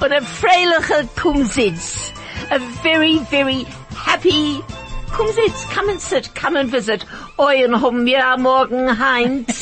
und a freiliche Kumsitz. A very, very happy Kumsitz. Come and sit, come and visit. Und haben Morgen heint.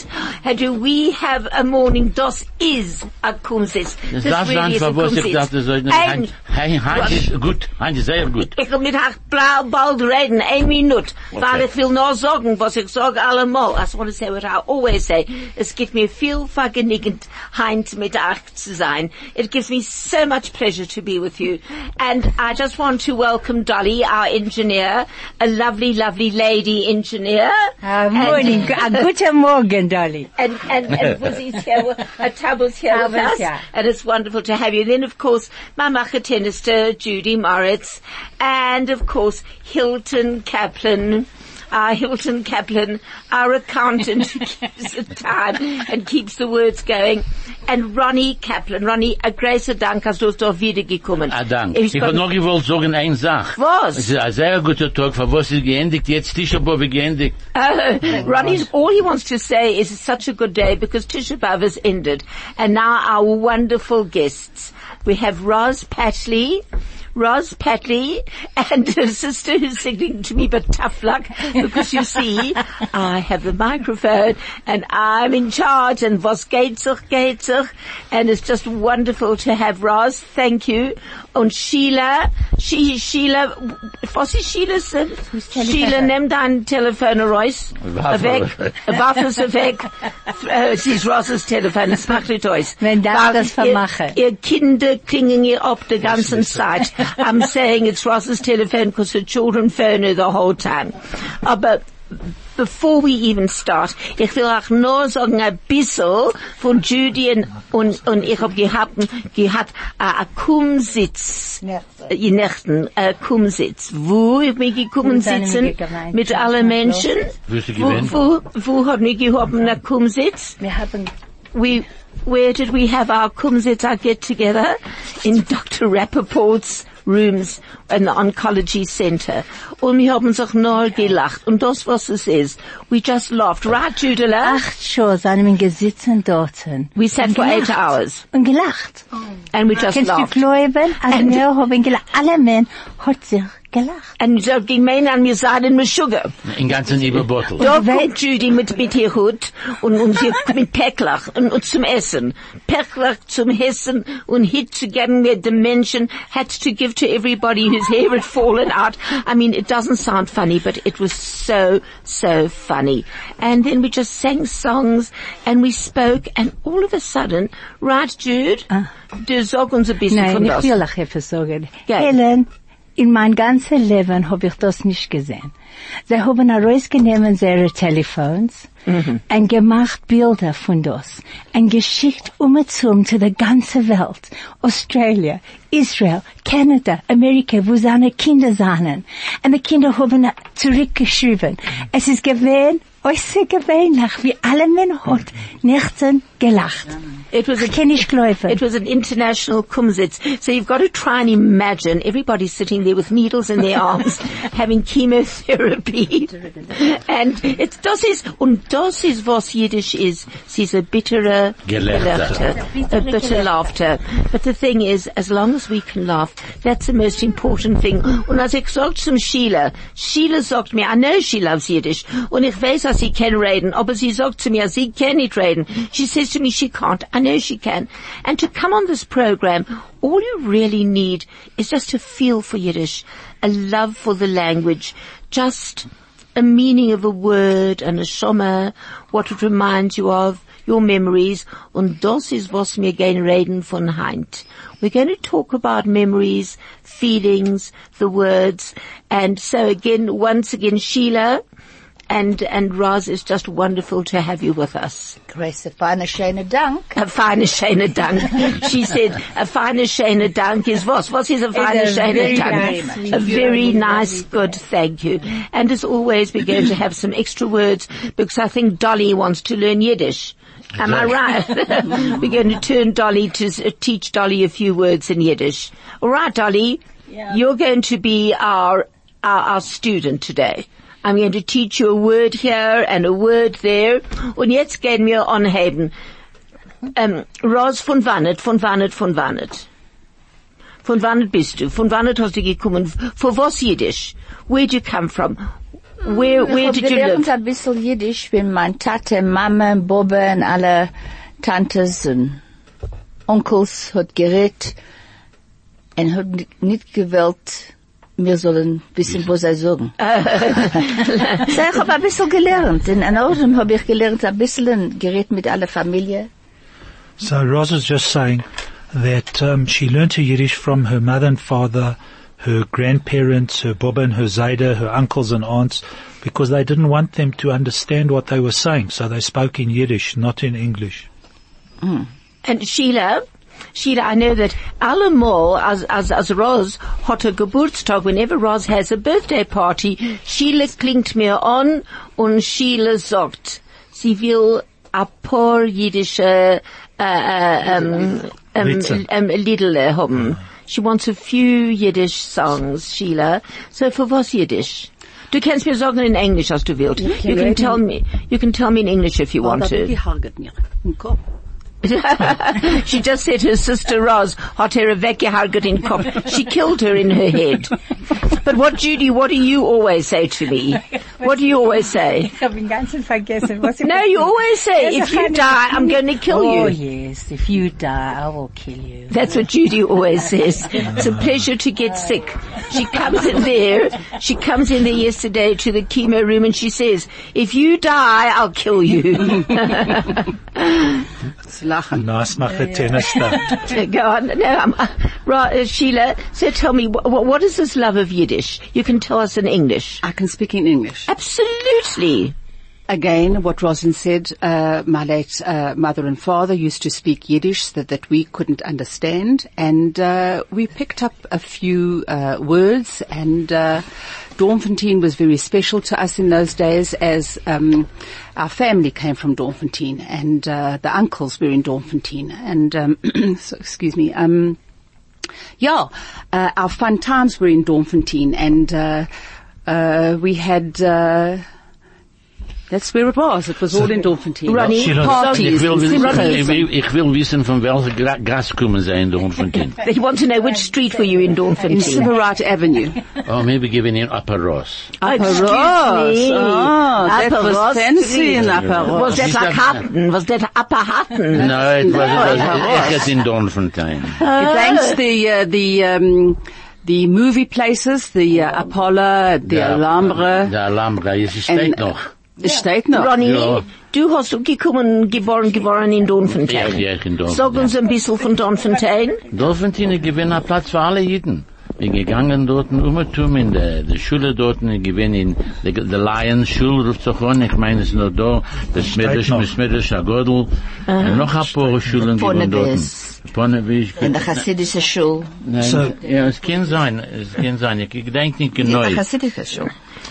Do we have a morning? Das is a Kumsitz. Das darf sein, für was ich dachte, so, Ein- Hein, hein ist gut, hein ist sehr gut. Ich will mit euch bla- bald reden, ein Minute, weil ich will nur sagen, was ich sage allemal. I just want to say what I always say. Es gibt mir viel Vergnügen, Heinz mit euch zu sein. It gives me so much pleasure to be with you. And I just want to welcome Dolly, our engineer, a lovely, lovely lady engineer. Ah, morning. Ah, guten Morgen, Dolly. And, and, and Wuzzy's here, with- uh, Tabble's here with us. here. And it's wonderful to have you. Then, of course, my Machetenister, Judy Moritz. And, of course, Hilton Kaplan. Uh, Hilton Kaplan, our accountant who keeps the time and keeps the words going. And Ronnie Kaplan. Ronnie, a großer Dank, hast du uns doch wiedergekommen. Ah, dank. Ich Ich hab noch gewollt sagen eine Sache. Was? Es ist ein sehr guter Tag, für was ist geendigt, jetzt Tisha B'Av geendigt. Uh, Ronnie's, all he wants to say is it's such a good day because Tisha B'Av has ended. And now our wonderful guests. We have Roz Patley, Roz Patley, and her sister who's singing to me, but tough luck, because you see, I have the microphone, and I'm in charge, and was geht sich, geht sich, and it's just wonderful to have Roz, thank you, und Sheila, she, Sheila, was ist Sheila's, uh, Sheila, nimm dein Telefon raus, Waffe. weg, Waffe ist weg, sie ist Rosses Telefon, es macht nicht aus. Wenn das Weil das vermache. Ihr, ihr Kinder klingen ihr ab the ganzen Zeit. I'm saying it's Ross's telephone because her children phone her the whole time. Uh, but before we even start, ich will auch nur sagen ein bisschen von Judy und, und, und ich hab gehabt, gehabt, a, a Kumsitz. In Nächten, a Kumsitz. Wo ich mich gekommen Mit sitzen, mit allen Menschen. Wo Wo, wo, wo hat mich gehabt, a Kumsitz? Wir haben we, where did we have our Kumsitz get together? In Dr. Rappaport's rooms in the oncology center. Und wir haben sich nur gelacht. Und das, was es ist. We just laughed. Right, Judela? acht sind wir gesessen dort. We sat for eight hours. Und gelacht. Oh. And we just Kannst du laughed. glauben? Also And- wir haben gelacht. Alle Männer hat sich gelacht. And so die Männer an mir sagen, mit Sugar. In ganzen Überbottel. Da Und wer- kommt Judy mit, mit ihr Hut und, und sie mit Päcklach und, und zum Essen. Päcklach zum Essen und hit zu geben mir the Menschen had to give to everybody whose hair had fallen out. I mean, it doesn't sound funny, but it was so, so funny. And then we just sang songs and we spoke and all of a sudden, right Jude, du sag uns ein bisschen Nein, von ich das. will euch etwas sagen. Ja. Helen, in mein ganzes Leben habe ich das nicht gesehen. Sie haben herausgenommen ihre Telefons und gemacht Bilder von das und geschickt umgezogen zu der ganzen Welt. Australia, Israel, Kanada, Amerika, wo seine Kinder sahen. Und die Kinder haben zurückgeschrieben. Es ist gewesen, außergewöhnlich, wie alle Männer hat Nächten gelacht. It was a Ich kann. It was an international Kumsitz. So you've got to try and imagine everybody sitting there with needles in their arms, having chemotherapy. and it's, das ist, und das ist was Yiddish is. Sie ist a bitterer Gelächter. a bitter laughter. But the thing is, as long as we can laugh, that's the most important thing. Und als ich sagt zum Sheila, Sheila sagt mir, I know she loves Yiddish. Und ich weiß, dass sie kann reden, aber sie sagt zu mir, sie kann nicht reden. She says to me she can't. I know she can. And to come on this program, all you really need is just to feel for Yiddish, a love for the language, just a meaning of a word and a shoma, what it reminds you of, your memories, und das ist was wir gehen reden von Heint. We're going to talk about memories, feelings, the words, and so again, once again, Sheila and, and Roz, it's just wonderful to have you with us. Größe, feine, schöne Dank. A feine schöne Dank. She said, a feine schöne Dank is was? What is a feine a schöne very Dank? nice, A very nice, good thank you. And as always, we're going to have some extra words because I think Dolly wants to learn Yiddish. Am I right? we're going to turn Dolly to uh, teach Dolly a few words in Yiddish. All right, Dolly. You're going to be our, our, our student today. I'm going to teach you a word here and a word there. Und jetzt gehen wir anheben. Ähm, Ros von Wannet, von Wannet, von Wannet. Von wann bist du? Von wann hast du gekommen? Von was Jiddisch? Where do you come from? Where, mm, where did you live? ein bisschen Jiddisch, wenn meine Tate, Mama, Bobbe und alle Tantes und Onkels hat geredet und hat nicht gewollt, wir sollen wissen, was sie sagen. so, ich habe ein bisschen gelernt. In Norden habe ich gelernt, ein bisschen geredet mit aller Familie. So Roz was just saying that um, she learned her Yiddish from her mother and father, her grandparents, her Boba and her Zaida, her uncles and aunts, because they didn't want them to understand what they were saying, so they spoke in Yiddish, not in English. And Sheila, Sheila, I know that allemal, as, as, as Roz hat a Geburtstag, whenever Roz has a birthday party, Sheila klingt mir an und Sheila sagt, sie will a paar jiddische, äh, äh, ähm, ähm, Witze. ähm, Liedele haben. She wants a few Yiddish songs, Sheila. So for was Yiddish? Du kannst mir sagen in Englisch, als du willst. You can tell me, you can tell me in English if you want to. she just said her sister Roz hat her weggehargert in Kopf. She killed her in her head. But what, Judy, what do you always say to me? What do you always say? Ich habe den ganzen vergessen. No, you always say, if you die, I'm going to kill you. Oh yes, if you die, I will kill you. That's what Judy always says. It's a pleasure to get sick. She comes in there, she comes in there yesterday to the chemo room and she says, if you die, I'll kill you. Nice mache tennis stuff. Go on. No, um, uh, right, uh, Sheila, so tell me, wh- wh- what is this love of Yiddish? You can tell us in English. I can speak in English. Absolutely. Again, what Rosin said, uh, my late uh, mother and father used to speak Yiddish that, that we couldn't understand, and uh, we picked up a few uh, words. And uh, Doornfontein was very special to us in those days, as um, our family came from Doornfontein, and uh, the uncles were in Doornfontein. And um, so, excuse me. Um, yeah, uh, our fun times were in Doornfontein, and uh, uh, we had. That's where it was. It was all in Doornfontein. Ronnie, Sheila- Parties, Ich will, and wissen, Simchas. ich, will, ich will wissen, von welcher Gra Gas kommen Sie in Doornfontein. They want to know which street were you in in Doornfontein? Silverite Avenue. oh, maybe giving in Upper Ross. Excuse Ross. me. Oh, that Upper was Ross fancy Street. in Upper Ross. Was that Is like that- Hatton? Was that Upper Hatton? No, it was, No, it was, Upper Ross. ich jetzt in Doornfontein. Thanks the uh, the um, the movie places, the uh, Apollo, the Ja. Alhambra. Der Alhambra, es steht And- noch. Steht noch. Ronnie, Ja. du hast gekommen, geboren, geboren in Dornfontein. Ja, ja, in Dornfontein. Sag uns ein bisschen von Dornfontein. Dornfontein gewinnt ein Platz für alle Jiden. Wir gegangen dort umgetum in der, der Schule dort, ich gewinn in der, der Lions Schule, ruft sich an, ich meine es ist noch da, das Smedisch, noch. Smedisch, Agodl, und noch ein paar Schulen gewinn dort. Ponnevis. In der chassidische Schule. Nein, So- ja, es kann sein, es kann sein, ich gedenk nicht In genau. der chassidische Schule.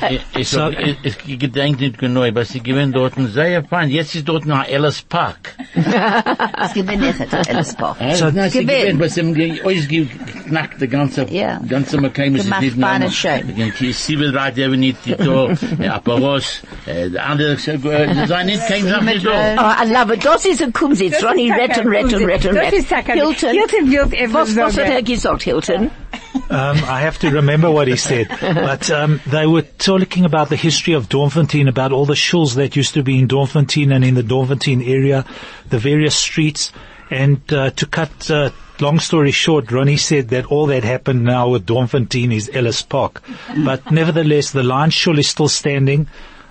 Ich, ich, So- ich, ich gedenk nicht genau, aber sie gewinnen dort sehr fein. Jetzt ist dort noch Ellis Park. Es gibt nicht der Ellis Park. So, na, sie gewinnt. gewinnen, was ihm ge- ausgeknackt, der ganze, Ja. ganze McCain ist Gemacht nicht Bahnen normal. schön. Die Civil Right Avenue, nicht Tito, Aperos, äh, der andere, äh, sie sind nicht kein Sache da. Oh, I love it. Das ist ein Kumsitz. Ronnie, retten, retten, retten, Das ist retten. Sacker. Hilton. Hilton wird etwas Was, was hat er gesagt, Hilton? Um, I have to remember what he said. But um, they were talking about the history of Doornfontein, about all the shuls that used to be in Doornfontein and in the Doornfontein area, the various streets. And uh, to cut uh, long story short, Ronnie said that all that happened now with Doornfontein is Ellis Park. But nevertheless, the Lion Shul is still standing.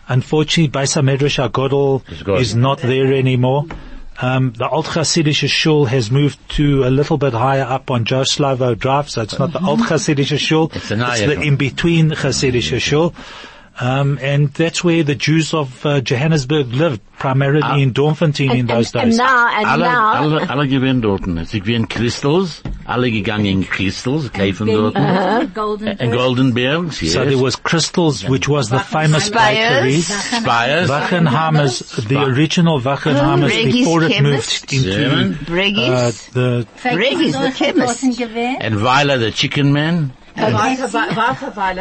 Unfortunately, Beisa Medrash Agodol is not there anymore. Um, the Old Hasidische Shul has moved to a little bit higher up on Joe Drive, so it's not the Old Hasidische Shul. It's it's the in-between Hasidische Shul. Um, and that's where the Jews of uh, Johannesburg lived, primarily in Doornfontein in those and, and days. now, and Alle, now, alle, alle gewinnen dort. Sie gewinnen Crystals, alle gegangen in Crystals, kaufen dort. Golden In Goldenbergs, yes. So there was Crystals, which was the famous bakery. Spires. Wachenheimers, the original Wachenheimers Regis before it moved into Seven. uh, Breggis. the Regis, the chemist. And Weiler, the chicken man.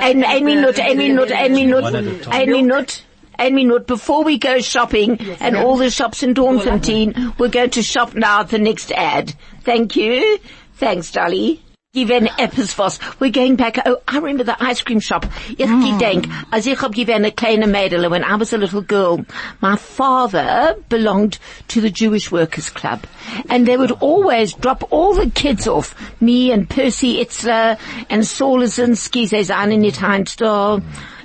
Ein, ein Minute, ein Minute, ein Minute, ein Minute. Ein minute before we go shopping and all the shops in Doornfontein, we're going to shop now at the next ad. Thank you. Thanks, Dolly. Given etwas was. We're going back. Oh, I remember the ice cream shop. Ich hmm. gedenk, als ich hab given a kleine Mädel when I was a little girl. My father belonged to the Jewish Workers Club. And they would always drop all the kids off. Me and Percy Itzler and Saul sind nicht Heinz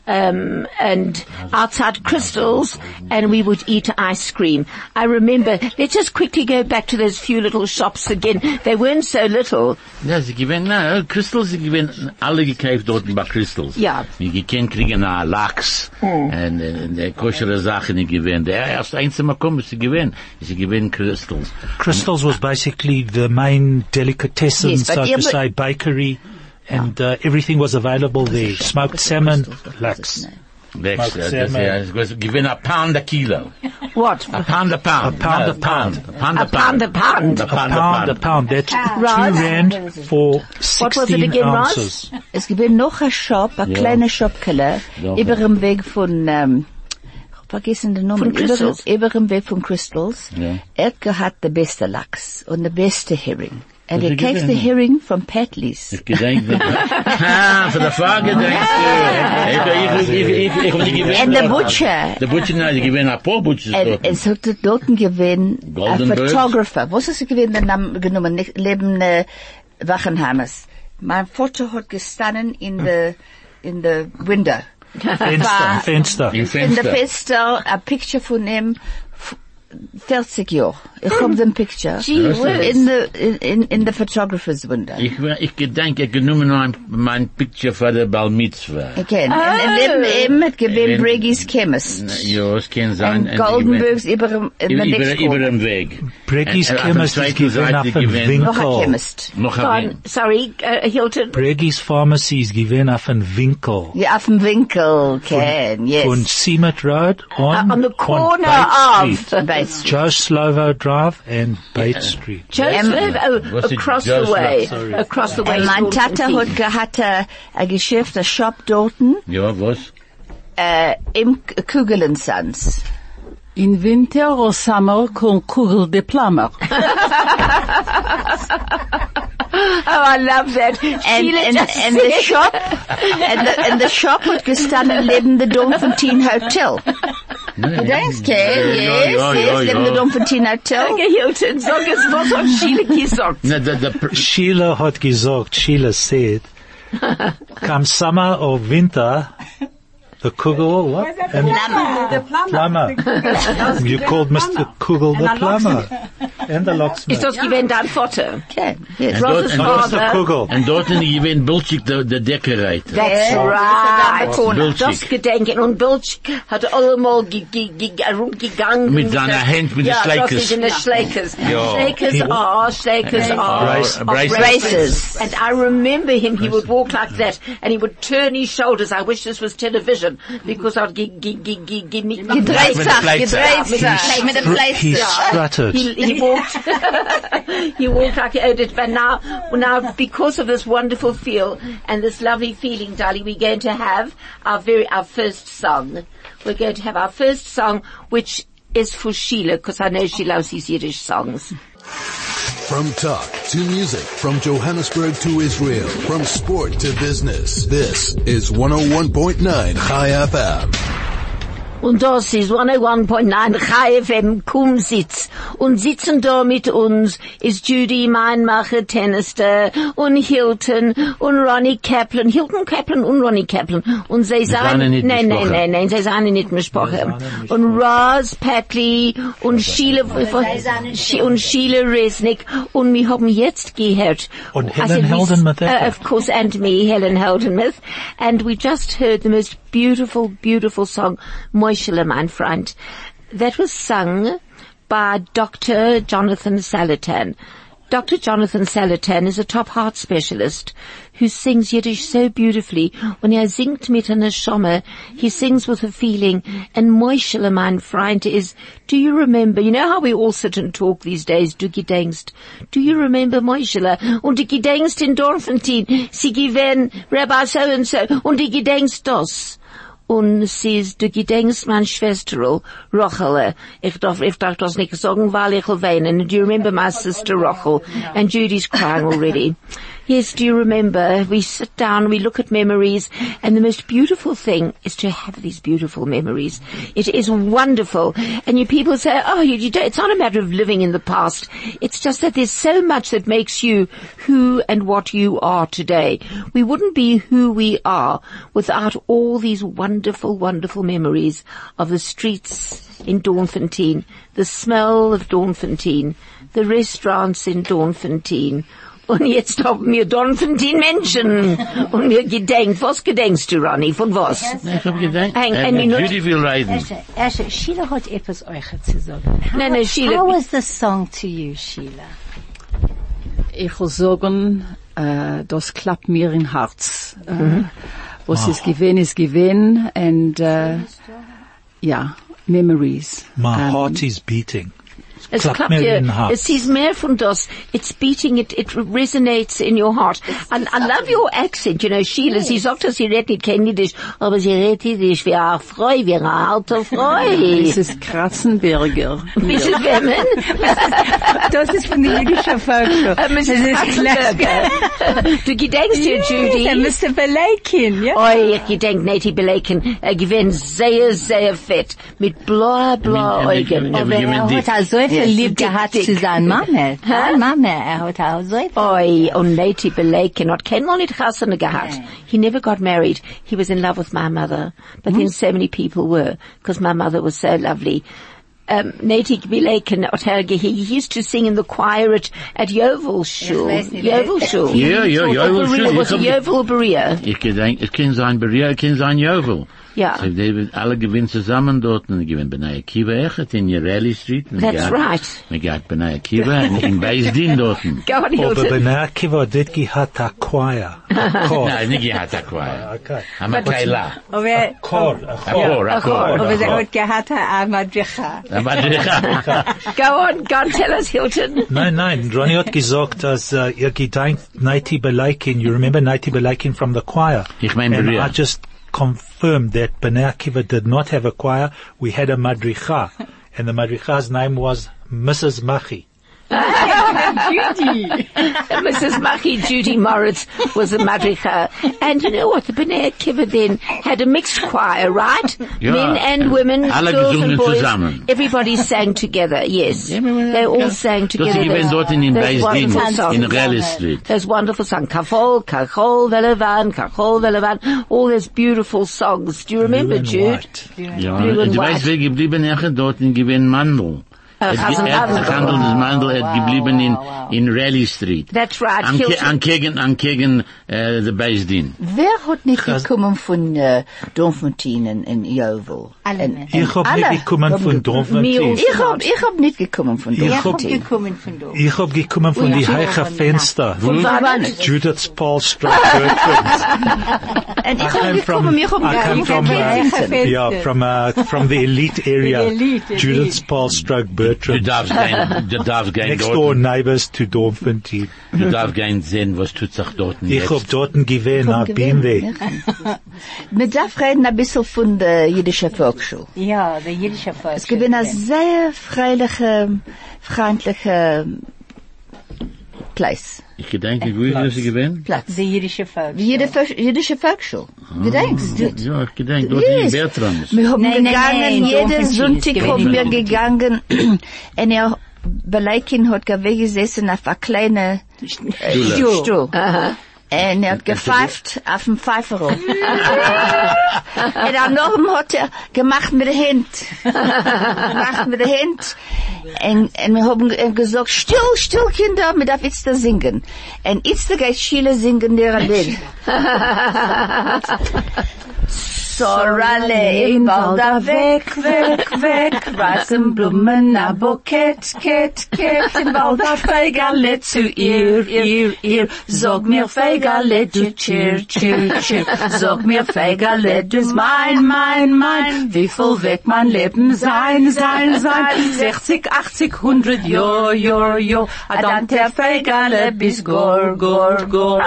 um, and outside crystals, and we would eat ice cream. I remember, let's just quickly go back to those few little shops again. They weren't so little. Ja, sie gewinnen, na, Crystals, sie gewinnen alle gekauft dort bei Crystals. Ja. Die gekannt kriegen a Lachs, und, und der koschere Sachen, die gewinnen. Der erste einzige kommt, sie gewinnen. Sie gewinnen Crystals. Crystals was basically the main delicatessen, Yes, so to say, bakery, and uh, everything was available there. Smoked salmon, lax. Lex, Smoked ja, das, salmon. ja, es was- gewinnen a pound a kilo. What? A pound a pound. A pound a pound. A pound A pound a pound. A A pound a pound, a pound. pound. That's two rand for What was it 16 again, Ross? ounces. Es gibt noch ein Shop, ein Ja. kleiner Shopkeller, Ja. über dem Weg von, ähm, vergessen den Namen, Von über, über dem Weg von Crystals. Ja. Er hat den besten Lachs und den besten Hering. And Was he er takes the? Hering from Patleys. Ich gedenk, ah, für die Frage denkst du. Ich, ich, ich, ich, ich, gewinnen. And the butcher. Der Butcher, nein, die gewinnen ein paar Butchers Und dort. es hat dort gewesen, ein. Photographer. Was ist gewesen, der Name genommen, nicht, neben, äh, Wachenheimers. Mein Vater hat gestanden in the, in the window. Fenster, Fenster. In Fenster. the Fenster, a picture von ihm, f- 40 Jahre. Ich hab Picture. Gee whiz. In the, in, in, in the photographer's window. Ich, ich gedenk, ich genommen mein, mein Picture für der Bar Mitzvah. Okay. Und, und neben ihm hat gewesen Wenn- Chemist. Ja, es kann sein. Und Goldenbergs über, dem- Über, the über, next corner. dem Weg. Breggy's Und- und Chemist is zweiten given Seite up in gewinnt Noch ein Chemist. Noch ein Sorry, uh, Hilton. Breggy's Pharmacy is given up in Winkel. Ja, auf dem Winkel, Ken, yes. On Seamet Road on, Uh, on the corner of- Street. Bates Street. Joe Slovo Drive and Bates Street. Joseph, oh, Was it, across the way. Sorry. Across the way. Und mein Tata hat Field. gehabt a, a Geschäft, a Shop dorten, Ja, was? Eh, äh, im Kugel Sons. In winter or summer, con Kugel de Plumber. Oh, I love that. And, Sheila and, and the shop, and the, and the shop hat gestanden neben the Doornfontein Hotel. Du denkst, Ken, yes, ja, ja, yes, neben ja. the Doornfontein Hotel. Danke, Hilton. Sag es, was hat Sheila gesagt? Na, der, der, Sheila hat gesagt, Sheila said, come summer or winter, the Kugel, what? And plumber. plumber. you called Mr. Kugel the plumber. And the Ist locksmith. das gewesen dein Vater? Okay, yes. And Ross's dort- and Mr. father. Kugel. und dort in die gewinnt Bulchik, der, der Decorator. That's Ja, right. das ist der Bilchik. Das Gedenken. Und Bilch hat allemal ge- ge- ge- herumgegangen. Mit seiner Hand, mit den ja, Schleikers. das ist in Schleikers. Schleikers are, Schleikers are. Brace- of braces. Braces. And I remember him, he would walk like that, and he would turn his shoulders. I wish this was television, because I'd ge- ge- ge- ge- ge- Mit sich, Pleister. mit der Str- he strutted. He, he walked, he walked like he owed it. But now, now, because of this wonderful feel and this lovely feeling, darling, we're going to have our very, our first song. We're going to have our first song, which is for Sheila, because I know she loves these Yiddish songs. From talk to music, from Johannesburg to Israel, from sport to business. This is 101.9 Chai FM. Und das ist 101.9 Chai FM Kumsitz. Und sitzen da mit uns ist Judy Meinmacher, Tennister, und Hilton, und Ronnie Kaplan. Hilton Kaplan und Ronnie Kaplan. Und sie sagen, nein, nein, besprochen. nein, nein, sie seien nicht besprochen. Und Roz Patley, und Sheila, und Sheila Resnick, und wir haben jetzt gehört. Und I Helen Heldenmuth, uh, of course, and me, Helen Heldenmuth. And we just heard the most beautiful, beautiful song, Moishele, mein Freund. That was sung by Dr. Jonathan Salatan. Dr. Jonathan Salatan is a top heart specialist who sings Yiddish so beautifully. When er singt mit einer Schomme, he sings with a feeling. And Moishele, mein Freund, is, do you remember, you know how we all sit and talk these days, du gedenkst, do you remember Moishele? Und du gedenkst in Dorfentin, sie gewähren Rabbi so and so, und du gedenkst das. Und sie ist, du gedenkst mein Schwesterl, oh, Rochele. Ich darf, ich darf das nicht sagen, weil ich will weinen. Do you remember my sister Rochel? And Judy's crying already. Yes, do you remember? We sit down, we look at memories, and the most beautiful thing is to have these beautiful memories. It is wonderful. And you people say, oh, you, you it's not a matter of living in the past. It's just that there's so much that makes you who and what you are today. We wouldn't be who we are without all these wonderful, wonderful memories of the streets in Doornfontein, the smell of Doornfontein, the restaurants in Doornfontein, und jetzt haben wir Dornfontein Menschen. Und mir gedenkt, was gedenkst du, Ronny, von was? Ich hab gedacht, Ein- äh, ein mit Minute. Judy will reden. Esche, Esche, Sheila hat etwas euch zu sagen. How, Nein, nein, Sheila- How was the song to you, Sheila? Ich will sagen, äh, das klappt mir in Herz. Äh, was ist gewesen, ist gewesen. And, äh, ja, memories. My Um, heart is beating. Es Klappt klappt mir in den Hals. es ist mehr von das. It's beating, it, it resonates in your heart. And I love your accent, you know, Sheila, sie sagt, dass sie redet nicht kein Jiddisch, aber sie redet Jiddisch wie eine Freu, wie eine alte Freu. Mrs. Kratzenberger. Mrs. Wemmen? Das ist von der jüdischen Volksschule. Äh, Mrs. Katzenberger. Du gedenkst dir, Judy? Der Mr. Belakin, ja? Oi, ich gedenk, Nati Belaken, er gewinnt sehr, sehr fett, mit blaue, blaue Ich bin- Augen. Aber er hat so viel lieb dick, gehabt dick. zu seiner Mama. Seine Mama, er hat auch so viel. Oi, und Nati Belaken hat kein Mal nicht Chassene gehabt. He never got married. He was in love with my mother. But then so many people were, because my mother was so lovely. Um, Nati Belaken, hat er he used to sing in the choir at, at Yeoville Shul. weiß nicht, Yeoville Shul. Ja, ja, Yeoville Shul. Berea, Was Ich it hab- Yeoville Berea? Ich gedenk, es kann sein Beria, es kann sein Jovel. Ja. So, die alle gewinnen zusammen dort und gewinnen Bnei Akiva echt in Yereli Street. Und That's gehabt- right. Man geht Bnei Akiva in, in Beisdin dort. Go on, Aber Hilton. Bnei Akiva did gehat a choir. Nein, nicht gehabt Aquai. Okay. Amakaila. Aber er, Chor, a chor. Akor, akor. aber er hat gehabt eine Madricha. Go on, go on, tell us, Hilton. Nein, nein, Ronnie hat gesagt, dass uh, ihr gedenkt Naiti Belaikin, you remember Naiti Belaikin from the choir. Ich mein And I just confirmed that Bnei Akiva did not have a choir. We had a madricha. And the madricha's name was Mrs. Machi. Mrs. Machi Judy Moritz was a madricha. Uh, and you know what? The Bnei Akiva then had a mixed choir, right? Ja. Men and women, Alle girls and gesungen boys. zusammen. Everybody sang together, yes. They all sang together. ich gewinnt Those- dort in den those Beisdin, wonderful songs. in Raleigh Street. Those wonderful songs. Kachol, Kachol, Velevan, Kachol, Velevan. All those beautiful songs. Do you remember, Blue and Jude? white. Blue and du white. weißt, wer geblieben echt dort in gewinn Mandel. Äh, Er Chasen er hat Mandel. gehandelt, das Mandel hat geblieben in, in Raleigh Street. That's right. An, ke- Hilton. an gegen, an gegen, äh, der Beisdin. Wer hat nicht gekommen von äh, Dorfmontin in, in Yeoville? Alle En- Menschen. en Ich hab alle nicht gekommen haben von gekommen. Dorfentin. Ich hab, ich hab nicht gekommen von Ich Er hab- hat Dorfmontin. gekommen von dort. Ich hab gekommen von die heiche Fenster. Von wann? Judith's Paul Street, Bertrand. En ich I hab came gekommen, from, ich hab I come ich from, hab uh, Kensington. yeah, from, uh, from the elite area. The elite, elite. Judith's Paul Stroke Du darfst gehen, du darfst gehen Next door neighbors to Dorfentin. du darfst gehen sehen, was tut sich dort Ich hab dort gewesen, I've been there. Man darf reden ein bisschen von der jüdischen Volksschule. Ja, der jüdische Volk. Es gibt eine sehr freiliche, freundliche Place. Ich gedenke, wie ist es gewesen? Platz. Der jüdische Volk. Wie jede jüdische Volksschule. Gedenkst du? Ja, ich gedenke, dort in Yes. Bertrams. Wir haben Nein, gegangen, nein, jeden Sonntag haben wir gegangen, und er, Beleikin hat gewesen gesessen auf einer kleinen Stuhle. Stuhl. Und er hat gepfeift auf dem Pfeiferl. und dann noch hat er gemacht mit der Hand. gemacht mit der Hand. Und, und wir haben ge- gesagt, still, still, Kinder, wir darf jetzt da singen. Und jetzt geht Schiele singen der Lied. Sorale im Walda weg, weg, weg, weißen Blumen, a Bukett, Kett, Kett, im Walda Feigerle zu ihr, ihr, ihr, sag mir Feigerle, du cheer, cheer, cheer, sag mir Feigerle, du ist mein, mein, mein, wie viel weg mein Leben sein, sein, sein, 60, 80, 100, jo, jo, jo, a dann der Feigerle bis gor, gor, gor.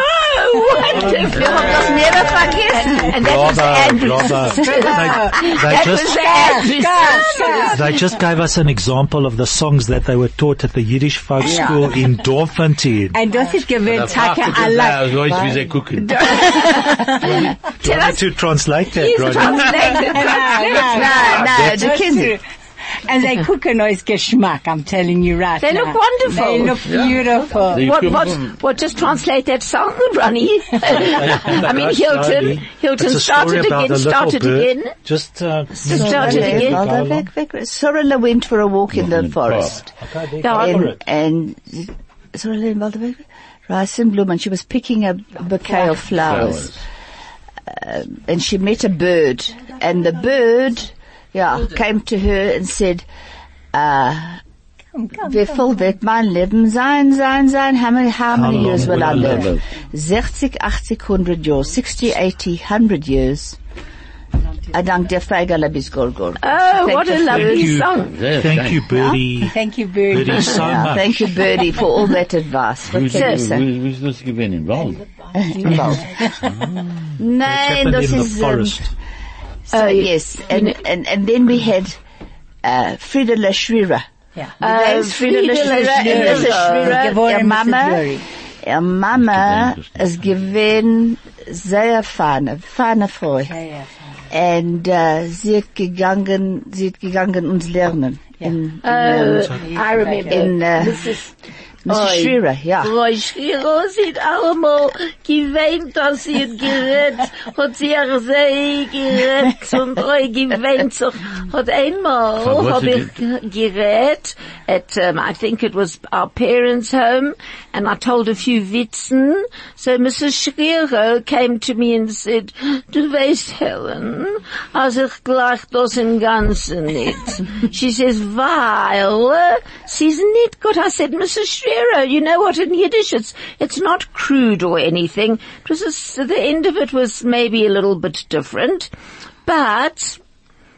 wonderful. Das never vergessen. And that was Bravo, Andrew's. bravo. They, they just, was Andrew's. they just gave us an example of the songs that they were taught at the Yiddish folk school in Dorfentine. And das ist gewählt, Taka Allah. Also, ich wie. Tell us to translate that, Roger. No, no, the kids. And they cook a nice geschmack, I'm telling you right They now. look wonderful. They look beautiful. They What, what, what, just translate that song, Ronnie? I mean, Hilton, Hilton It's a story started again, started bird. again. Just, uh, started again. Well, weg, weg. Sorella went for a walk in the forest. Ja, And, and Sorella in Waldeweg, rice and bloom, and she was picking a bouquet of flowers. Um, and she met a bird, and the bird, yeah, came to her and said, uh, wie viel wird mein Leben sein, sein, sein? How many, how many long years will will I I live? live? 60, 80, 100 years, 60, 80, 100 years. I dank der Freigaler bis Gorgor. Oh, what a thank lovely you, song. Sehr thank you, Birdie. Thank you very Birdie, much. so Yeah, much. thank you, Birdie, for all that advice. What Wie can you ist say? wie ist das gewesen im Nein, Happened das in the ist, forest. so yes, and, and, and then we had, uh, Frieda Schwierer. Yeah. Uh, Frieda Frieda Schwierer, Schwierer. Schwierer, Geworden ihr Mrs. Mama, Lurie. ihr Mama ist gewesen sehr feine, feine Frau. Und, uh, sie hat gegangen, sie hat gegangen uns lernen. In, in, Oh, I remember. in, uh, Mrs. Mrs. Oi. Ja. Frau Schiro sieht allemal geweint, dass sie hat gerät, hat sie auch sehr gerät und oi geweint sich. Hat einmal hab ich gerät at, um, I think it was our parents' home, and I told a few Witzen. So Mrs. Schiro came to me and said, du weißt, Helen, also ich gleich das im Ganzen nicht. She says, weil, uh, she's nicht good. I said, Mrs. You know what, in Yiddish it's, it's not crude or anything. It was just, the end of it was maybe a little bit different. But,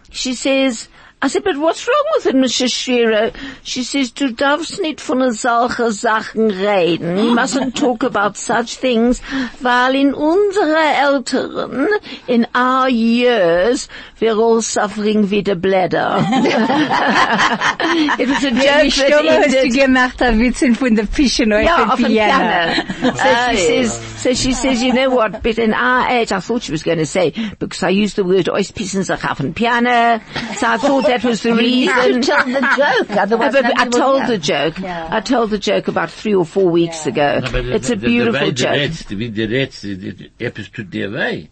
she says, I said, but what's wrong with it, Mrs. Shearer? She says, du darfst nicht von solche Sachen reden. You mustn't talk about such things, weil in unsere Älteren, in our years, we're all suffering with the bladder. it was a joke that hast du ended gemacht, ein Witzen von der Fischen auf off Piano. So she says, so she says, you know what, but in our age, I thought she was going to say, because I used the word oispissen sich auf piano, so I thought that was the reason. tell the joke, otherwise but I told the joke. I told the joke about three or four weeks ago. Aber It's a der- der- beautiful der joke. Rätst, wie der Rätst, etwas tut dir weh.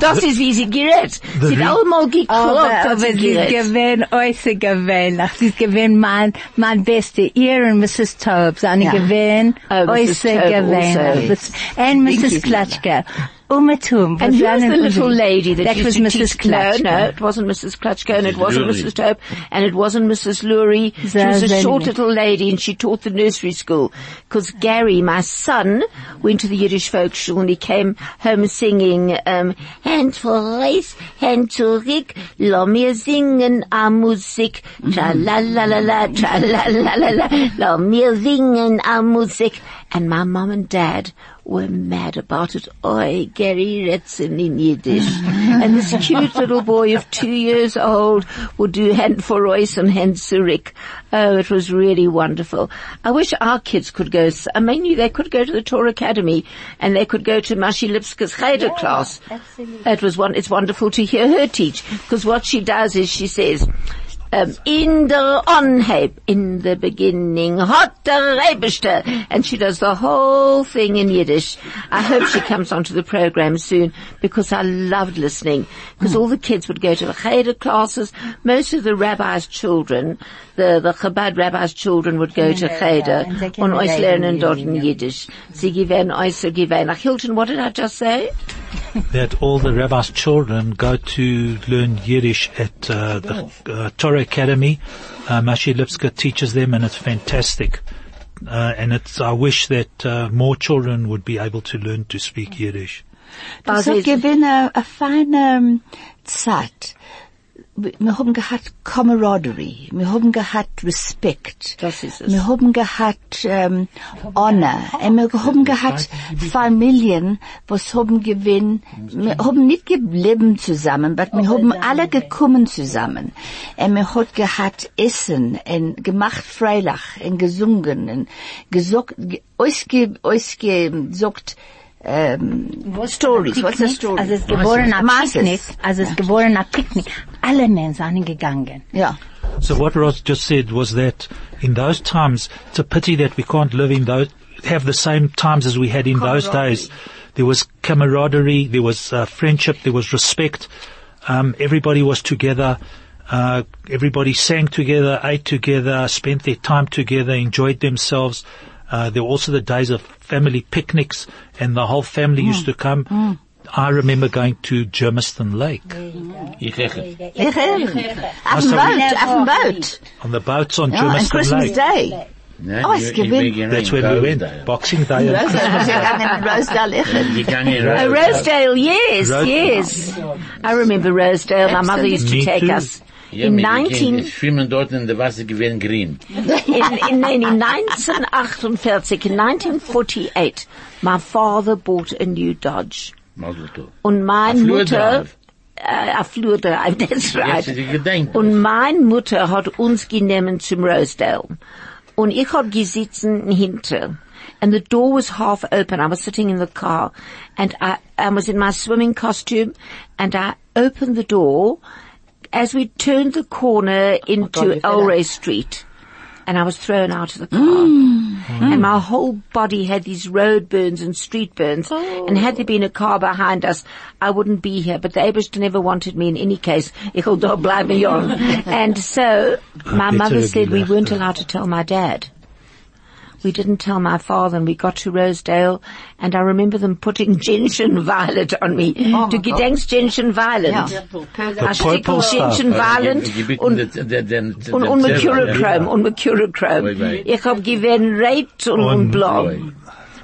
Das ist wie sie gerät. Sie hat allemal geklopft, Aber, hat aber sie sie ist gerät. gewesen, äußerst gewesen. Ach, sie ist gewesen mein, mein beste. Ihr und Mrs. Taub, seine Ja. gewesen, Oh, Mrs. äußerst Taub gewesen. also. Das- And Mrs. Klatschke. Umetum. And who was the little lady that, That used was to Mrs. teach? No, no, it wasn't Mrs. Klatschko, and it wasn't Lurie. Mrs. Tope, and it wasn't Mrs. Lurie. She was a short little lady, and she taught the nursery school. Because Gary, my son, went to the Yiddish folk school, and he came home singing, um, Hand voraus, Hand zurück, lass mir singen a Musik, tra la la la la, tra la la la la, lass mir singen a Musik. And my mum and dad were mad about it. Oi, Gary Retzen in Yiddish. and this cute little boy of two years old would do hand for Royce and hand zurück. Oh, it was really wonderful. I wish our kids could go, I mean, they could go to the Torah Academy and they could go to Mashi Lipska's Cheder class. It was one, it's wonderful to hear her teach because what she does is she says, um, in der Onheb, in the beginning, hat der Rebeste. And she does the whole thing in Yiddish. I hope she comes onto the program soon because I loved listening. Because all the kids would go to the Cheder classes. Most of the rabbis' children, the, the Chabad rabbis' children would go to Cheder and on euch lernen in dort in Yiddish. Sie gewähren euch so gewähren. Ach, Hilton, what did I just say? That all the rabbis' children go to learn Yiddish at uh, the uh, Torah Academy. Uh, Mashi Lipska teaches them, and it's fantastic. Uh, and it's, I wish that uh, more children would be able to learn to speak Yiddish. Das Also hat es- a, a feine um, Zeit. Wir haben gehabt Camaraderie, wir haben gehabt Respekt, Das ist es. wir haben gehabt ähm, Honor, und wir haben gehabt Familien, was haben gewinn, wir haben nicht gelebt zusammen, aber wir haben alle gekommen zusammen, und wir hat gehabt Essen, und gemacht Freilach, und gesungen, und gesagt, ausge, ausgesagt, ähm, Stories, what's the story? Also es ist geboren ein Masses. Picknick, also es ist geboren ein Picknick. Alle Menschen sind gegangen. Ja. So what Ross just said was that in those times, it's a pity that we can't live in those, have the same times as we had in those days. There was camaraderie, there was uh, friendship, there was respect. Um, everybody was together. Uh, everybody sang together, ate together, spent their time together, enjoyed themselves. Uh, there were also the days of family picnics, and the whole family used to come. I remember going to Germiston Lake Ich echt. Ich, auf dem so- Boot, auf dem Boot. on the boats on Ja, on Germiston Christmas Day. Nein, Oh, ich- es gewinnt. That's in when we went. Rosedale. Boxing Day. Rosedale, wir sind Rosedale. Ich- Gegangen in Oh, Rosedale. Rosedale, yes, Rosedale. yes. I remember Rosedale. My mother used to Me take too. us. Ja, in 19, gehen schwimmen dort in der Wasser gewesen grün. in, in, in 1948, in 1948, my father bought a new Dodge. Und mein A Flur Mutter, äh, a Flur Drive, that's right. Jetzt ist die Gedenk. Und mein Mutter hat uns genommen zum Rosedale. Und ich hab gesitzen hinter. And the door was half open. I was sitting in the car and I, I was in my swimming costume and I opened the door as we turned the corner into you fell Elray Street. And I was thrown out of the car. And my whole body had these road burns and street burns. And had there been a car behind us, I wouldn't be here. But the Abishter never wanted me in any case. Ich will da bleiben jung. And so, my mother said we weren't allowed to tell my dad. We didn't tell my father and we got to Rosedale and I remember them putting gentian violet on me. du gedenkst gentian violet. Ja. I stickel purple gentian violet Gebieten und und, der und Zerrer, Mercurochrome, ja. und Mercurochrome. Ich hab gewinn rate und, und blau.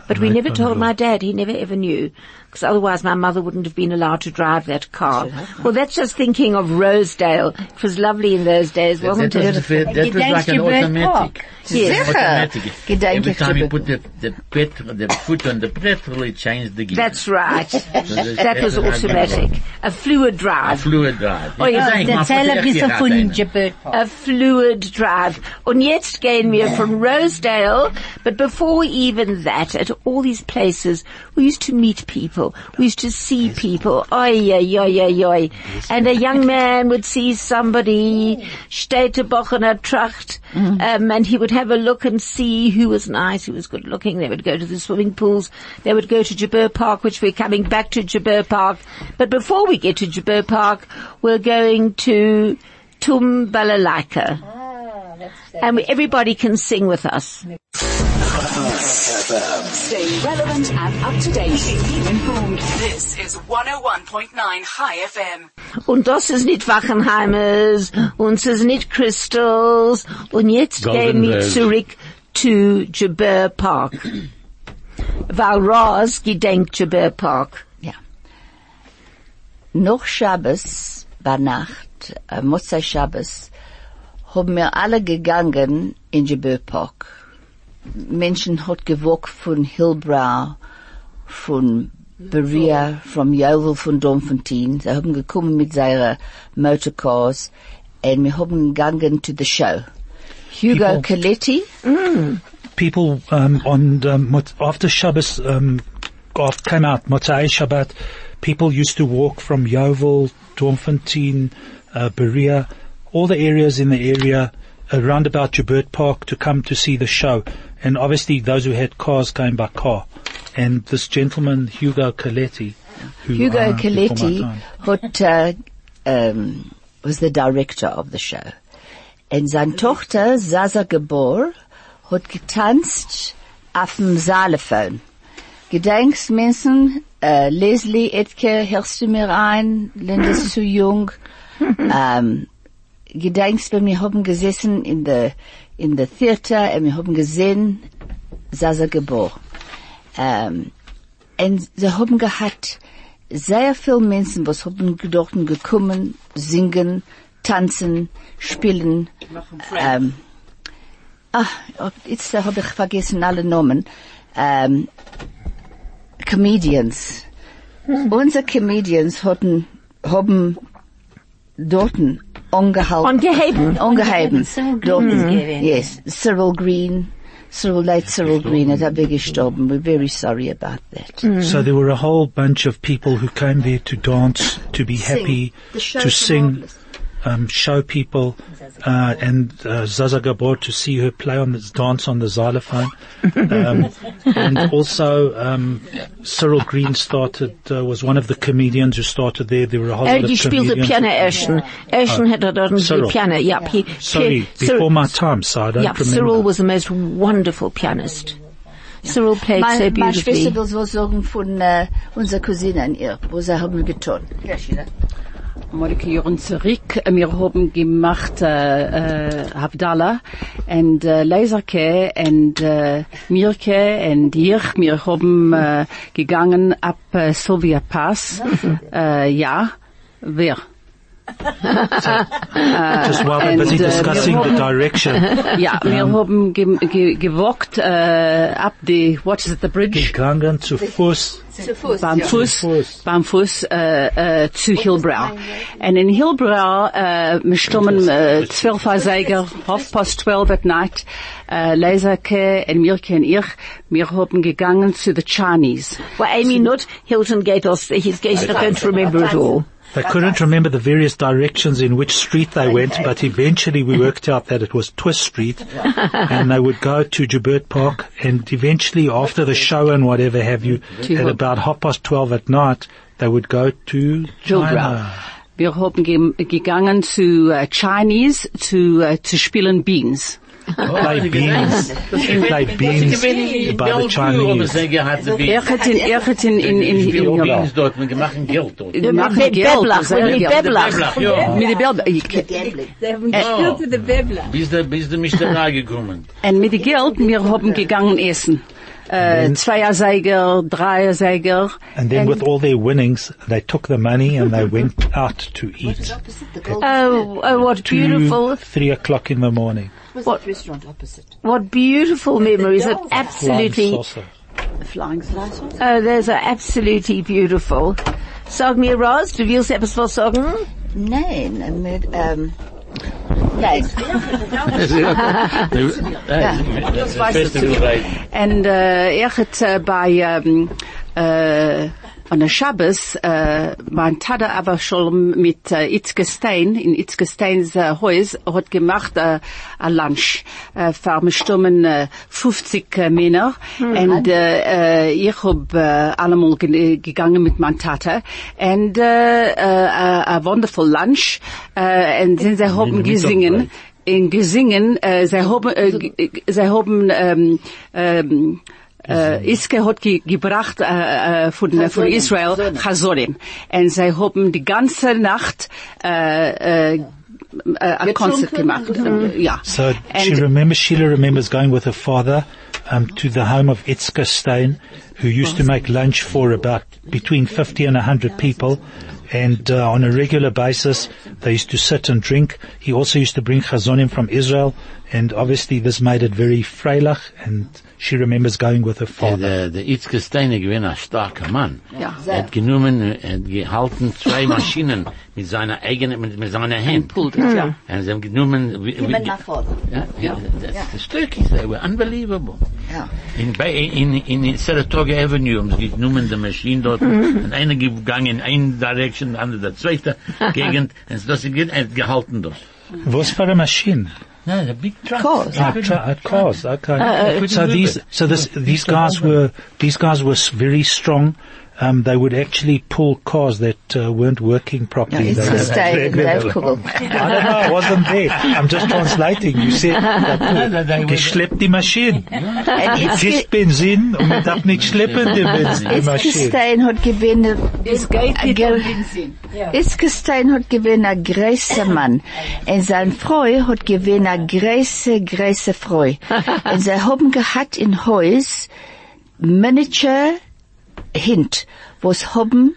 But we never told my dad. He never ever knew. Because otherwise my mother wouldn't have been allowed to drive that car. Well, that's just thinking of Rosedale. It was lovely in those days, wasn't That it? was, that was like an automatic. Yes. Automatic. Every time you put the, the petrol, the foot on the petrol, it changed the gear. That's right. that's- that was automatic. A fluid A drive. fluid drive. Oh, ja, Ich denk, man Erzähl ein bisschen von gehabt, A fluid drive. Und jetzt gehen wir from Rosedale, but before even that, at all these places, we used to meet people. We used to see people. Oi, oi, oi, oi, oi. And a young man would see somebody, Städteboch in a tracht, um, and he would have a look and see who was nice, who was good looking. They would go to the swimming pools. They would go to Joubert Park, which we're coming back to Joubert Park. But before we get to Joubert Park, we're going to Tum Balalaika. and we, everybody can sing with us. Stay relevant and up to date. Keep informed. This is 101.9 High FM. Und das ist nicht Wachenheimers, und es ist nicht Crystals, und jetzt gehen wir zurück zu Jabir Park. Weil Ross gedenkt Jabir Park. Ja. Noch Shabbos, bei Nacht, äh, Motzei Shabbos, haben wir alle gegangen in Jebel Park. Menschen hat gewockt von Hillbrow, von Berea, von Yeoville, von Doornfontein. Sie haben gekommen mit seinen Motorcars und wir haben gegangen to the show. Hugo People- Coletti, people um, on um, after Shabbos um, after came out Motzai Shabbat, people used to walk from Yeoville, Doornfontein, uh, Berea, all the areas in the area around about Joubert Park to come to see the show. And obviously those who had cars came by car. And this gentleman, Hugo Coletti, who Hugo uh, before Coletti time- uh, um, was the director of the show. Und seine Tochter, Sasa Gebor, hat getanzt auf dem Xylophon. Gedenkst Menschen, äh, Leslie Edke, hörst du mir ein? Linda ist zu jung. ähm, gedenkst, wenn wir haben gesessen in der, in der Theater und wir haben gesehen, Sasa Gebor. Ähm, und sie haben gehabt sehr viele Menschen, was haben dort gekommen, singen, tanzen, spielen, ähm, ah, jetzt habe ich vergessen alle Namen, ähm, Comedians. Unsere Comedians hatten, haben dorten angehalten. Angeheben. Angeheben. Hmm? Cyril Green Dorten. Hmm. Mm-hmm. Yes, Cyril Green. Cyril, late Cyril Green hat er gestorben. We're very sorry about that. Hmm. So there were a whole bunch of people who came there to dance, to be happy, The to sing, marvelous. Um, show people, uh, and uh, Zsa Zsa Gabor to see her play on this dance on the xylophone, um, and also um, Cyril Green started uh, was one of the comedians who started there. There were a whole Er lot of gespielt comedians. Piano Erschen. Erschen hat er dort Cyril. Piano. Ja, he, Sorry, he- before Cyril- my time, so I don't Yeah, remember. Cyril was the most wonderful pianist. Cyril played so Meine, meine beautifully. Schwester will was sagen von äh, unserer Cousine an ihr, wo sie haben getan. Ja, Sheila. Monika Jahren zurück. Wir haben gemacht äh, äh, Havdalah und äh, Laserke und äh, Mirke und ich. Wir haben äh, gegangen ab äh, Sylvia Pass. Äh, ja, wer? Just while we're busy uh, discussing wir the direction, Ja, wir haben ge ge gewalkt äh, uh, ab die, what is it, the bridge? gegangen zu Fuß, beim Fuß, Fuß. beim Fuß äh, äh, zu Hillbrow. And in Hillbrow, uh, äh, wir stimmen äh, uh, zwölf Uhr Seiger, half past twelve at night, äh, Laserke und Mirke und ich, wir haben gegangen zu the Chinese. Well, Amy not Hilton Gate, he's he's not going to remember it all. They couldn't remember the various directions in which street they went, but eventually we worked out that it was Twist Street, and they would go to Joubert Park, and eventually after the show and whatever have you, at about half past twelve at night, they would go to China. Wir haben ge gegangen zu äh, Chinese zu, äh, zu spielen Beans. Play beans, play beans by the Chinese. Er hat in, er hat in, in, in, in, in Beans dort, wir machen Geld dort. Wir machen Mit Geld, Beblach, sehr mit Geld. Beblach. Ja. Mit der Bel- Bis der, bis der Mischerei gekommen. Und mit dem Geld, wir haben gegangen essen. Äh, Zweierseiger, Dreierseiger. And then with all their winnings, they took the money and they went out to eat. Oh, oh, what Two, beautiful, three o'clock in the morning. What, restaurant opposite. what beautiful memories. That Flying absolutely, saucer. Flying Slicer. oh, uh, those are absolutely beautiful. Sag mir, Roz, du willst etwas was sagen? Nein, mit, ähm, nein. Das Festival reit. Und äh, er äh, äh, an der Shabbos, äh, mein Tada aber schon mit äh, Itzke Stein, in Itzke Steins äh, Haus, hat gemacht äh, ein Lunch äh, für eine Stimmen äh, 50 äh, Männer. Und äh, äh, ich hab äh, allemal ge gegangen mit meinem Tata. Und äh, äh, a wonderful lunch. Äh, und sie haben Mit gesingen. In gesingen, äh, sie haben, äh, ge- sie haben, ähm, ähm, äh, Iske hat ge gebracht eh, eh, äh, äh, von, von Israel Chazorim. Und sie haben die ganze Nacht äh, äh, ein Konzert gemacht. Äh, Ja. So she remembers, Sheila remembers going with her father um, to the home of Itzka Stein, who used to make lunch for about between 50 and 100 people. And uh, on a regular basis, they used to sit and drink. He also used to bring chazonim from Israel. And obviously this made it very freilach. And she remembers going with her Der, father. der, der Itzke Steine gewinnt ein starker Mann. Ja. Er hat genommen, er hat gehalten zwei Maschinen mit seiner eigenen, mit, mit seiner Hand. Pulled it, ja. Und sie haben genommen, wie, wie, ja, ja, das, das Turkeys, they were unbelievable. Ja. In, bei, in, in, in Saratoga Avenue haben sie genommen die Maschine dort, und einer gegangen in eine Direction, der andere der zweite Gegend, und das ist ge- er hat gehalten dort. Was for a machine? Nein, the big truck. Cars. Ah, tra- uh, cars. Okay. couldn't so these, it. so this, these guys were, these guys were very strong. Um, they would actually pull cars that uh, weren't working properly. it's They a had style, regular- I don't know. I wasn't there. I'm just translating. You said they- they were- geschleppt die Maschine. Und Es Itzke, ist Benzin und man darf nicht schleppen die, Benzin, die Itzke Maschine. Stein hat gewinnt, Es geht nicht um Benzin. Itzke Stein hat gewinnt ein größer Mann. Und sein Frau hat gewinnt ein größer, größer Frau. Und sie haben gehabt in Haus Miniature Hint, wo es haben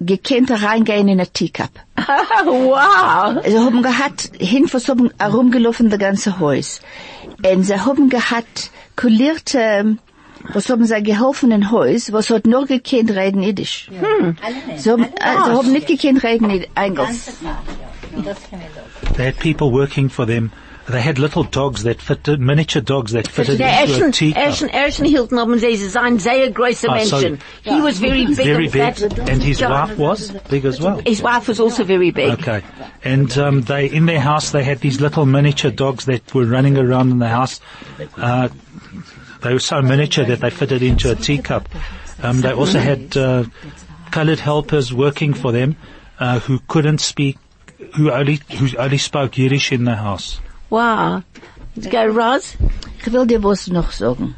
gekannt reingehen in ein Teacup. wow. Sie haben gehabt, hin was haben herumgelaufen, das ganze Haus. Und sie haben gehabt, kulierte, was haben sie geholfen in Haus, was hat nur gekannt reden Jiddisch. Sie haben, äh, sie haben nicht gekannt reden Englisch. They had people working for them. They had little dogs that fitted, miniature dogs that fitted Der into a teacup. ersten, ersten Hilton haben sie sein sehr großer Ah, sorry. Menschen. He was very big Very and big. fat. And his Yeah. wife was big as well. His wife was also very big. Okay. And um, they in their house they had these little miniature dogs that were running around in the house. Uh, they were so miniature that they fitted into a teacup. Um, they also had uh, colored helpers working for them uh, who couldn't speak, who only who only spoke Yiddish in the house. Wow. Go, Roz. Ich will dir was noch sagen.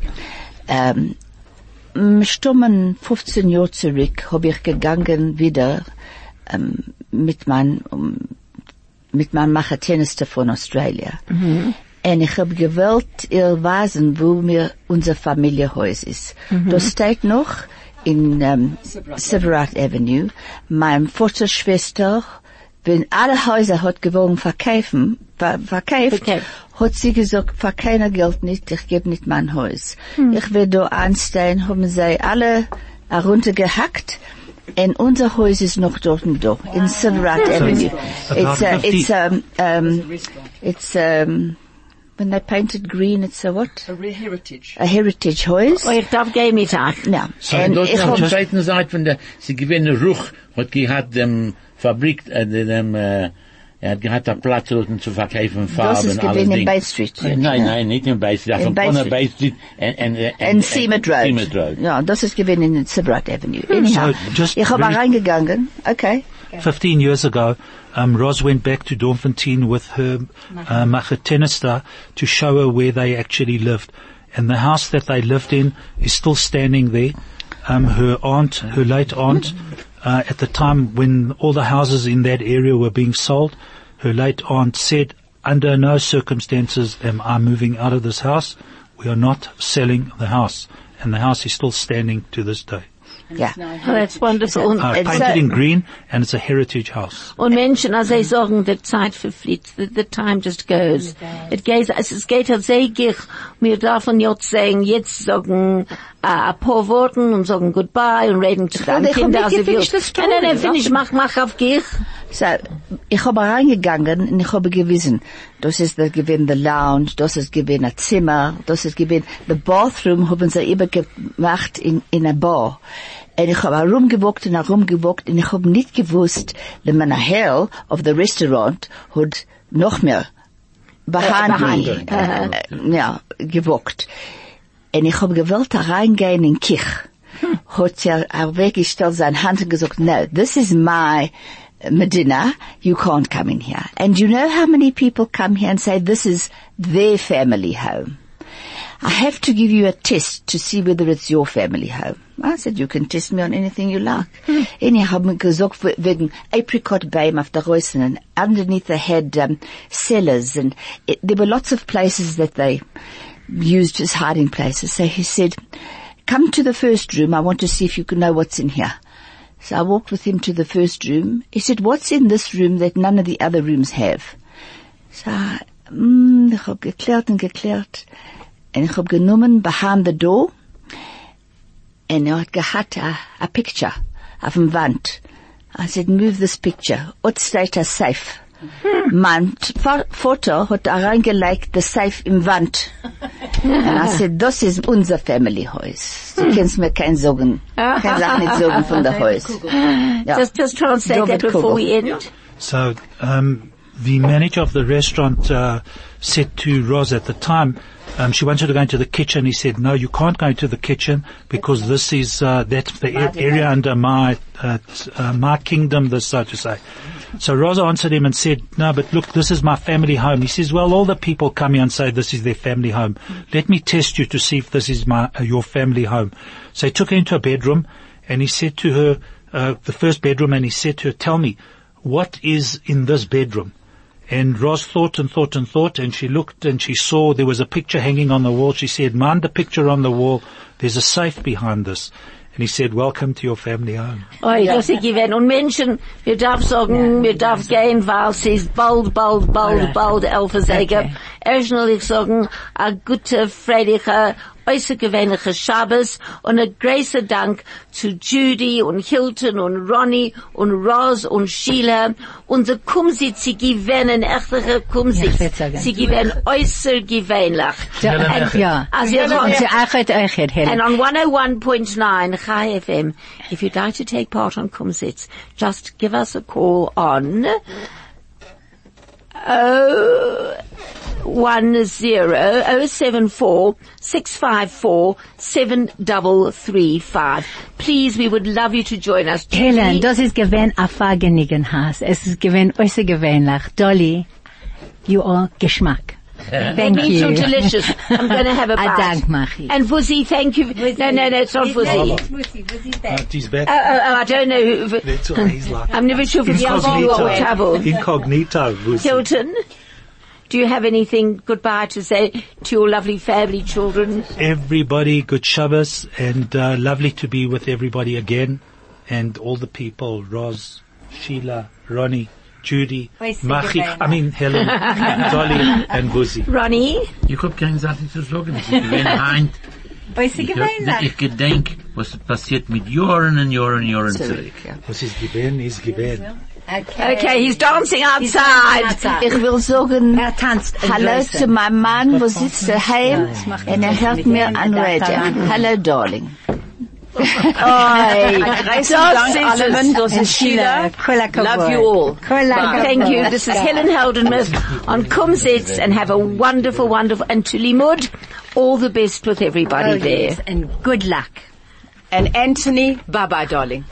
Ähm, stummen 15 Jahre zurück habe ich gegangen wieder ähm, mit mein um, mit meinem Machatenister von Australia. Und ich habe gewollt ihr weisen, wo mir unser Familienhaus ist. Das steht noch in ähm, Severat Avenue. Mein Vater, Schwester, wenn alle Häuser hat gewogen verkaufen, ver verkauft, Verkauft. hat sie gesagt, für keiner Geld nicht, ich gebe nicht mein Haus. Ich will da anstehen, haben sie alle heruntergehackt. Und unser Haus ist noch dort und da, in Silverat Avenue. It's, uh, it's, um, um, it's, um, when they painted green, it's a what? A heritage. A heritage house. Oh, ich darf gehen mit euch. Ja. So, Und dort ich auf der zweiten Seite von der, sie gewinne Ruch, hat gehabt dem Fabrik, äh, dem, äh, er hat gehabt der Platz dort zu verkaufen, Farben, ist alles gewesen in Ding. Bay Street. Nein, nein, nicht in Bay Street, In von Bay Street. Siemert Road. Siemert Road. Ja, das ist gewesen in Silverat Avenue. Anyhow, So, just ich habe reingegangen. Okay. 15 years ago, um, Ros went back to Doornfontein with her uh, machetenister to show her where they actually lived. And the house that they lived in is still standing there. Um, her aunt, her late aunt, uh, at the time when all the houses in that area were being sold, her late aunt said, under no circumstances am I moving out of this house. We are not selling the house. And the house is still standing to this day. Ja. Oh, that's wonderful. Und, Uh, It's painted a- in green and it's a heritage house. und Menschen, als sie sagen, der Zeit verfliegt, the, the time just goes. It goes, es es geht halt sehr gich. Wir dürfen jetzt sagen, jetzt sagen, äh, ein paar Worten und sagen goodbye und reden zu hab Kindern, als sie will. Nein, nein, nein, finish, mach, mach auf gich. So, ich habe reingegangen und ich habe gewissen, das ist der gewinn der Lounge, das ist gewinn ein Zimmer, das ist gewinn, the bathroom haben sie eben gemacht in, in a bar. Und ich habe herumgewockt und herumgewockt und ich habe nicht gewusst, der Manahel of the restaurant hat noch mehr behind me, äh, ja, gewockt. Und ich habe gewollt reingehen in Kich. Hat er weggestellt seine Hand und gesagt, no, this is my Medina, you can't come in here. And you know how many people come here and say this is their family home? I have to give you a test to see whether it's your family home. I said, you can test me on anything you like. And ich habe mir gesagt, we- wegen apricot Bame auf der and underneath they had um, cellars and it, there were lots of places that they used as hiding places. So he said, come to the first room. I want to see if you can know what's in here. So I walked with him to the first room. He said, what's in this room that none of the other rooms have? So, I, mm, ich hab geklärt und geklärt. Und ich hab genommen behind the door. Und er hat gehabt a, a picture auf dem Wand. I said, move this picture. What state a safe? Mein Vater hat reingelegt the safe im Wand. And I said, das ist unser Family Haus. Du kannst mir kein sagen, kein Sach nicht sagen von der Haus. Ja. Just, just translate that before Kugel. we end. So um, the manager of the restaurant uh, said to Roz at the time, um, she wanted to go into the kitchen. He said, "No, you can't go into the kitchen because this is uh, that's the area under my uh, uh, my kingdom, this so to say." So Roz answered him and said, "No, but look, this is my family home." He says, "Well, all the people come here and say this is their family home. Let me test you to see if this is my uh, your family home." So he took her into a bedroom and he said to her, uh, the first bedroom, and he said to her, "Tell me." what is in this bedroom? And Roz thought and thought and thought, and she looked and she saw there was a picture hanging on the wall. She said, mind the picture on the wall. There's a safe behind this. And he said, welcome to your family home. Oh, Oi, das ist gewesen. Und Menschen, wir darf sagen, wir darf gehen, weil es ist bald, bald, bald, Alright. bald Elfersäge. Okay. Erst will ich sagen, a gute, freudige, äußergewöhnliche Shabbos und ein großer Dank zu Judy und Hilton und Ronnie und Roz und Sheila und der Kumzits, sie gewinnen, echte Kumzits. Ja, ich würd sagen. Sie gewinnen äußergewöhnlich. Ja. Also, ihr Und sagt- sie achet euch, And on 101.9 Chai FM, if you'd like to take part on Kumzits, just give us a call on oh one zero oh seven four six five four seven double three five. Please, we would love you to join us. Helen, das ist gewinn a fagenigen Haas. Es ist gewinn äußergewöhnlich. Dolly, you are Geschmack. Thank Meat you. so delicious. I'm going to have a I bite. dank Machi. And Fuzzy, thank you. No, no, no, it's not Fuzzy. But he's back. Oh, oh, oh, I don't know who. That's what he's like. I'm never sure if it's you or Tabo. Incognito. was- Hilton, do you have anything goodbye to say to your lovely family, children? Everybody, good Shabbos, and uh, lovely to be with everybody again, and all the people, Roz, Sheila, Ronnie, Judy, Machi, I mean Helen, Dolly, and Buzi. Ronnie? Ich hab keine Sache zu sagen. Ich bin heint. Ich, ich gedenk, was passiert mit Jahren und Jahren und Jahren zurück. Was is given is given. Okay, he's dancing outside. Ich will sagen, Er tanzt. im Hallo Größten. zu meinem Mann, wo sitzt daheim, macht und er hört mir an er Radio. Hallo, Darling. Oi, Großen das Dank ist allen, es. das ist Sheila. Love you all. Thank you. This is Helen Heldenmuth on Kumzits and have a wonderful, wonderful, and to Limmud, all the best with everybody Oh, there. yes, and good luck. And Anthony, bye bye, darling.